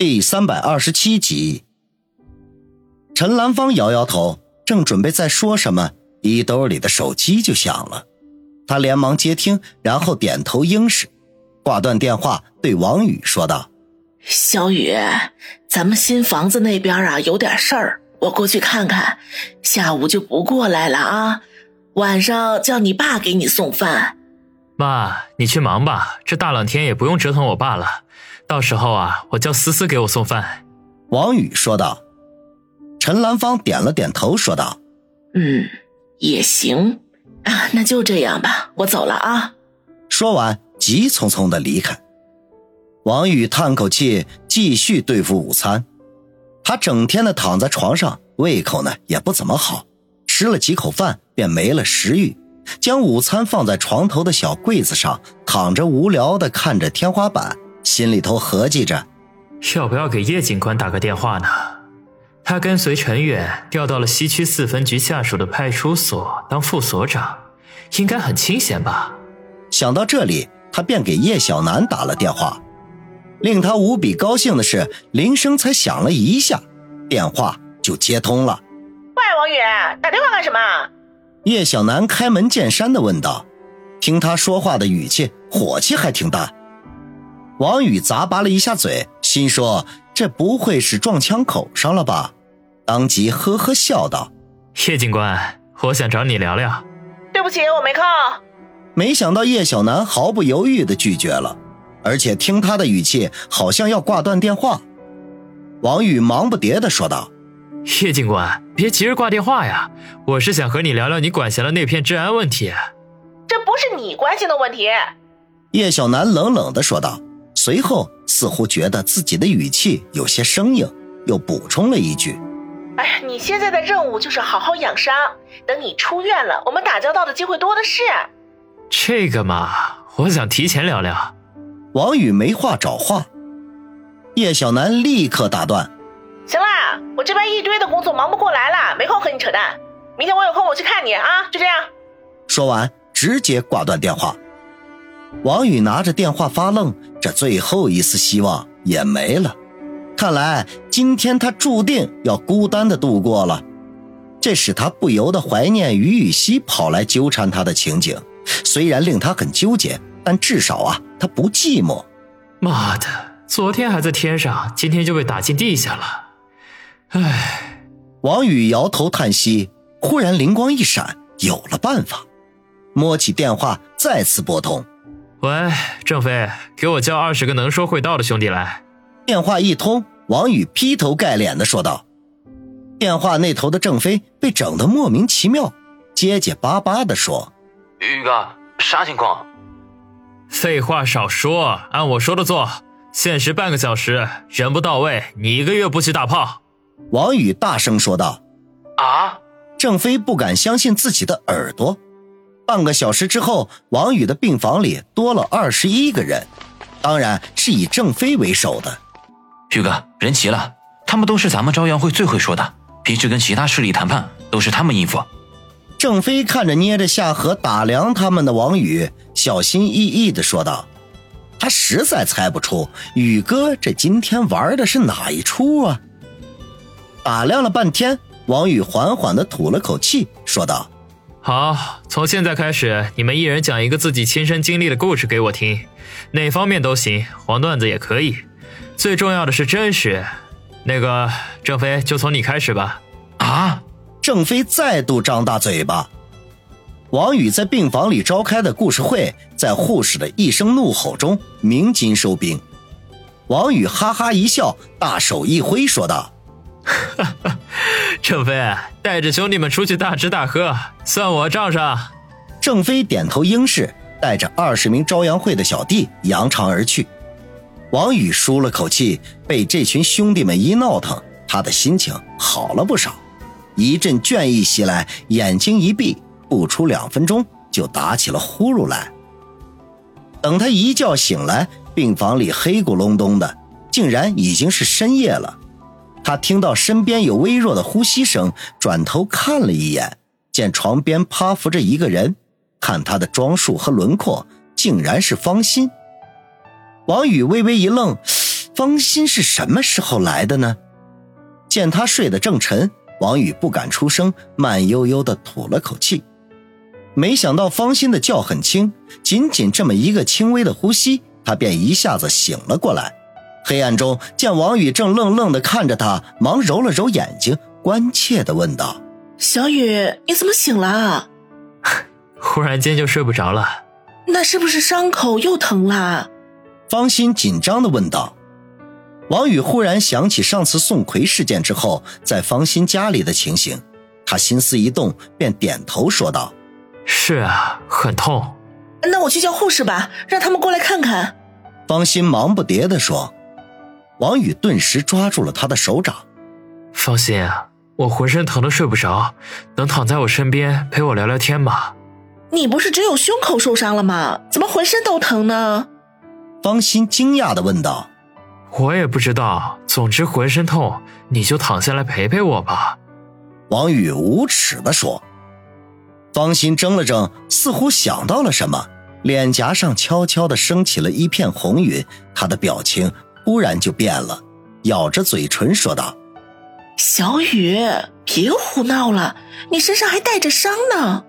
第三百二十七集，陈兰芳摇摇头，正准备再说什么，衣兜里的手机就响了。他连忙接听，然后点头应是，挂断电话，对王宇说道：“小雨，咱们新房子那边啊有点事儿，我过去看看，下午就不过来了啊。晚上叫你爸给你送饭。妈，你去忙吧，这大冷天也不用折腾我爸了。”到时候啊，我叫思思给我送饭。”王宇说道。陈兰芳点了点头，说道：“嗯，也行啊，那就这样吧，我走了啊。”说完，急匆匆的离开。王宇叹口气，继续对付午餐。他整天的躺在床上，胃口呢也不怎么好，吃了几口饭便没了食欲，将午餐放在床头的小柜子上，躺着无聊的看着天花板。心里头合计着，要不要给叶警官打个电话呢？他跟随陈远调到了西区四分局下属的派出所当副所长，应该很清闲吧？想到这里，他便给叶小楠打了电话。令他无比高兴的是，铃声才响了一下，电话就接通了。喂，王宇，打电话干什么？叶小楠开门见山的问道。听他说话的语气，火气还挺大。王宇咂巴了一下嘴，心说：“这不会是撞枪口上了吧？”当即呵呵笑道：“叶警官，我想找你聊聊。”对不起，我没空。没想到叶小楠毫不犹豫的拒绝了，而且听他的语气，好像要挂断电话。王宇忙不迭的说道：“叶警官，别急着挂电话呀，我是想和你聊聊你管辖的那片治安问题。”这不是你关心的问题。”叶小楠冷冷的说道。随后似乎觉得自己的语气有些生硬，又补充了一句：“哎呀，你现在的任务就是好好养伤，等你出院了，我们打交道的机会多的是。”这个嘛，我想提前聊聊。王宇没话找话，叶小楠立刻打断：“行啦，我这边一堆的工作忙不过来了，没空和你扯淡。明天我有空我去看你啊，就这样。”说完直接挂断电话。王宇拿着电话发愣，这最后一丝希望也没了。看来今天他注定要孤单的度过了，这使他不由得怀念于雨溪跑来纠缠他的情景。虽然令他很纠结，但至少啊，他不寂寞。妈的，昨天还在天上，今天就被打进地下了。唉，王宇摇头叹息，忽然灵光一闪，有了办法，摸起电话再次拨通。喂，郑飞，给我叫二十个能说会道的兄弟来。电话一通，王宇劈头盖脸的说道。电话那头的郑飞被整得莫名其妙，结结巴巴的说：“宇哥，啥情况？”废话少说，按我说的做。限时半个小时，人不到位，你一个月不许打炮。王宇大声说道。啊！郑飞不敢相信自己的耳朵。半个小时之后，王宇的病房里多了二十一个人，当然是以郑飞为首的。宇哥，人齐了，他们都是咱们朝阳会最会说的，平时跟其他势力谈判都是他们应付。郑飞看着捏着下颌打量他们的王宇，小心翼翼的说道：“他实在猜不出宇哥这今天玩的是哪一出啊。”打量了半天，王宇缓缓的吐了口气，说道。好，从现在开始，你们一人讲一个自己亲身经历的故事给我听，哪方面都行，黄段子也可以，最重要的是真实。那个郑飞，就从你开始吧。啊！郑飞再度张大嘴巴。王宇在病房里召开的故事会，在护士的一声怒吼中鸣金收兵。王宇哈哈一笑，大手一挥，说道。哈哈，郑飞带着兄弟们出去大吃大喝，算我账上。郑飞点头应是，带着二十名朝阳会的小弟扬长而去。王宇舒了口气，被这群兄弟们一闹腾，他的心情好了不少。一阵倦意袭来，眼睛一闭，不出两分钟就打起了呼噜来。等他一觉醒来，病房里黑咕隆咚的，竟然已经是深夜了。他听到身边有微弱的呼吸声，转头看了一眼，见床边趴伏着一个人，看他的装束和轮廓，竟然是方心。王宇微微一愣，方心是什么时候来的呢？见他睡得正沉，王宇不敢出声，慢悠悠地吐了口气。没想到方心的觉很轻，仅仅这么一个轻微的呼吸，他便一下子醒了过来。黑暗中见王宇正愣愣的看着他，忙揉了揉眼睛，关切的问道：“小雨，你怎么醒了？忽然间就睡不着了。那是不是伤口又疼啦？”方心紧张的问道。王宇忽然想起上次宋奎事件之后，在方心家里的情形，他心思一动，便点头说道。是啊，很痛。那我去叫护士吧，让他们过来看看。方心忙不迭的说。王宇顿时抓住了他的手掌。放心，我浑身疼的睡不着，能躺在我身边陪我聊聊天吗？你不是只有胸口受伤了吗？怎么浑身都疼呢？方心惊讶的问道。我也不知道，总之浑身痛，你就躺下来陪陪我吧。王宇无耻的说。方心怔了怔，似乎想到了什么，脸颊上悄悄的升起了一片红云。他的表情忽然就变了，咬着嘴唇说道：“小雨，别胡闹了，你身上还带着伤呢。”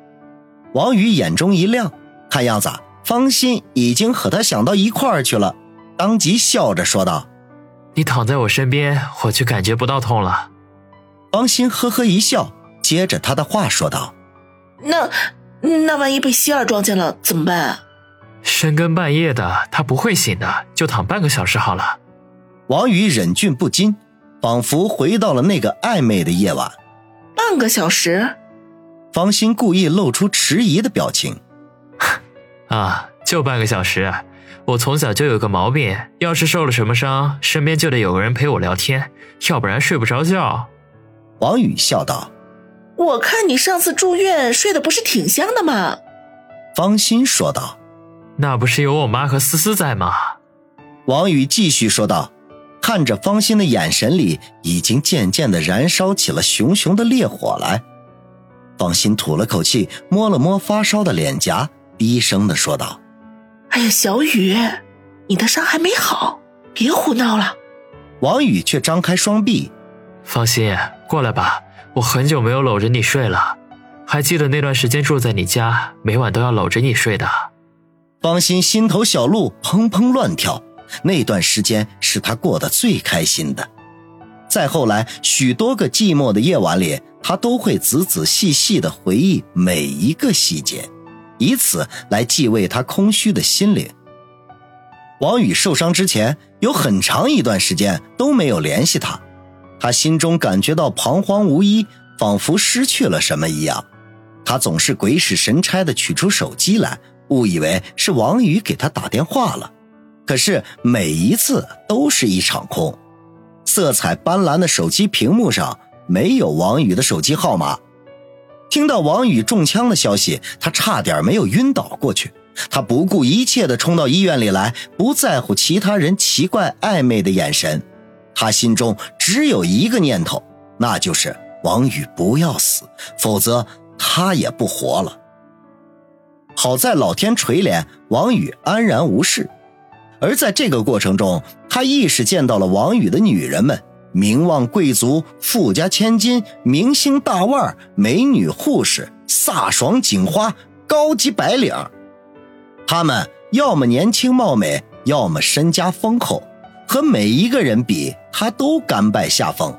王宇眼中一亮，看样子方心已经和他想到一块儿去了，当即笑着说道：“你躺在我身边，我就感觉不到痛了。”方心呵呵一笑，接着他的话说道。那那万一被希儿撞见了怎么办？深更半夜的，他不会醒的，就躺半个小时好了。王宇忍俊不禁，仿佛回到了那个暧昧的夜晚。半个小时？方心故意露出迟疑的表情。啊，就半个小时。我从小就有个毛病，要是受了什么伤，身边就得有个人陪我聊天，要不然睡不着觉。王宇笑道。我看你上次住院睡得不是挺香的吗？方心说道：“那不是有我妈和思思在吗？”王宇继续说道，看着方心的眼神里已经渐渐的燃烧起了熊熊的烈火来。方心吐了口气，摸了摸发烧的脸颊，低声的说道：“哎呀，小雨，你的伤还没好，别胡闹了。”王宇却张开双臂：“方心，过来吧。”我很久没有搂着你睡了，还记得那段时间住在你家，每晚都要搂着你睡的。方心心头小鹿砰砰乱跳，那段时间是他过得最开心的。再后来，许多个寂寞的夜晚里，他都会仔仔细细的回忆每一个细节，以此来继慰他空虚的心灵。王宇受伤之前，有很长一段时间都没有联系他。他心中感觉到彷徨无依，仿佛失去了什么一样。他总是鬼使神差地取出手机来，误以为是王宇给他打电话了。可是每一次都是一场空，色彩斑斓的手机屏幕上没有王宇的手机号码。听到王宇中枪的消息，他差点没有晕倒过去。他不顾一切地冲到医院里来，不在乎其他人奇怪暧昧的眼神。他心中只有一个念头，那就是王宇不要死，否则他也不活了。好在老天垂怜，王宇安然无事。而在这个过程中，他亦是见到了王宇的女人们：名望贵族、富家千金、明星大腕、美女护士、飒爽警花、高级白领。他们要么年轻貌美，要么身家丰厚。和每一个人比，他都甘拜下风。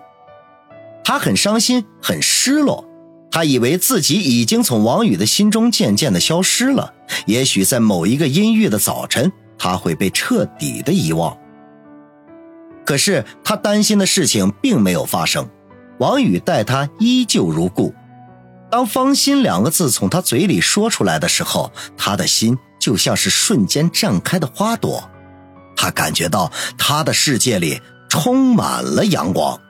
他很伤心，很失落。他以为自己已经从王宇的心中渐渐的消失了。也许在某一个阴郁的早晨，他会被彻底的遗忘。可是他担心的事情并没有发生，王宇待他依旧如故。当“芳心”两个字从他嘴里说出来的时候，他的心就像是瞬间绽开的花朵。他感觉到他的世界里充满了阳光。